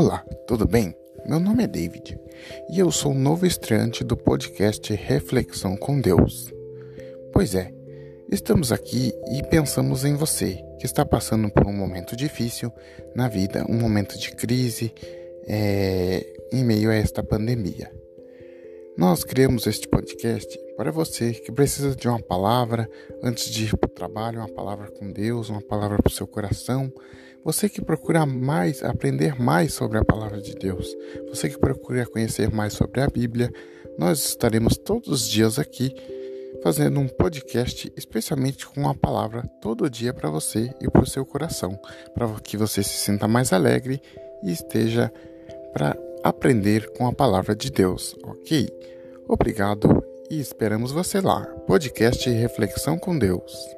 Olá, tudo bem? Meu nome é David e eu sou novo estreante do podcast Reflexão com Deus. Pois é, estamos aqui e pensamos em você que está passando por um momento difícil na vida, um momento de crise é, em meio a esta pandemia. Nós criamos este podcast para você que precisa de uma palavra antes de ir para o trabalho, uma palavra com Deus, uma palavra para o seu coração. Você que procura mais, aprender mais sobre a palavra de Deus. Você que procura conhecer mais sobre a Bíblia. Nós estaremos todos os dias aqui fazendo um podcast especialmente com a palavra todo dia para você e para o seu coração, para que você se sinta mais alegre e esteja aprender com a palavra de Deus, ok? Obrigado e esperamos você lá. Podcast Reflexão com Deus.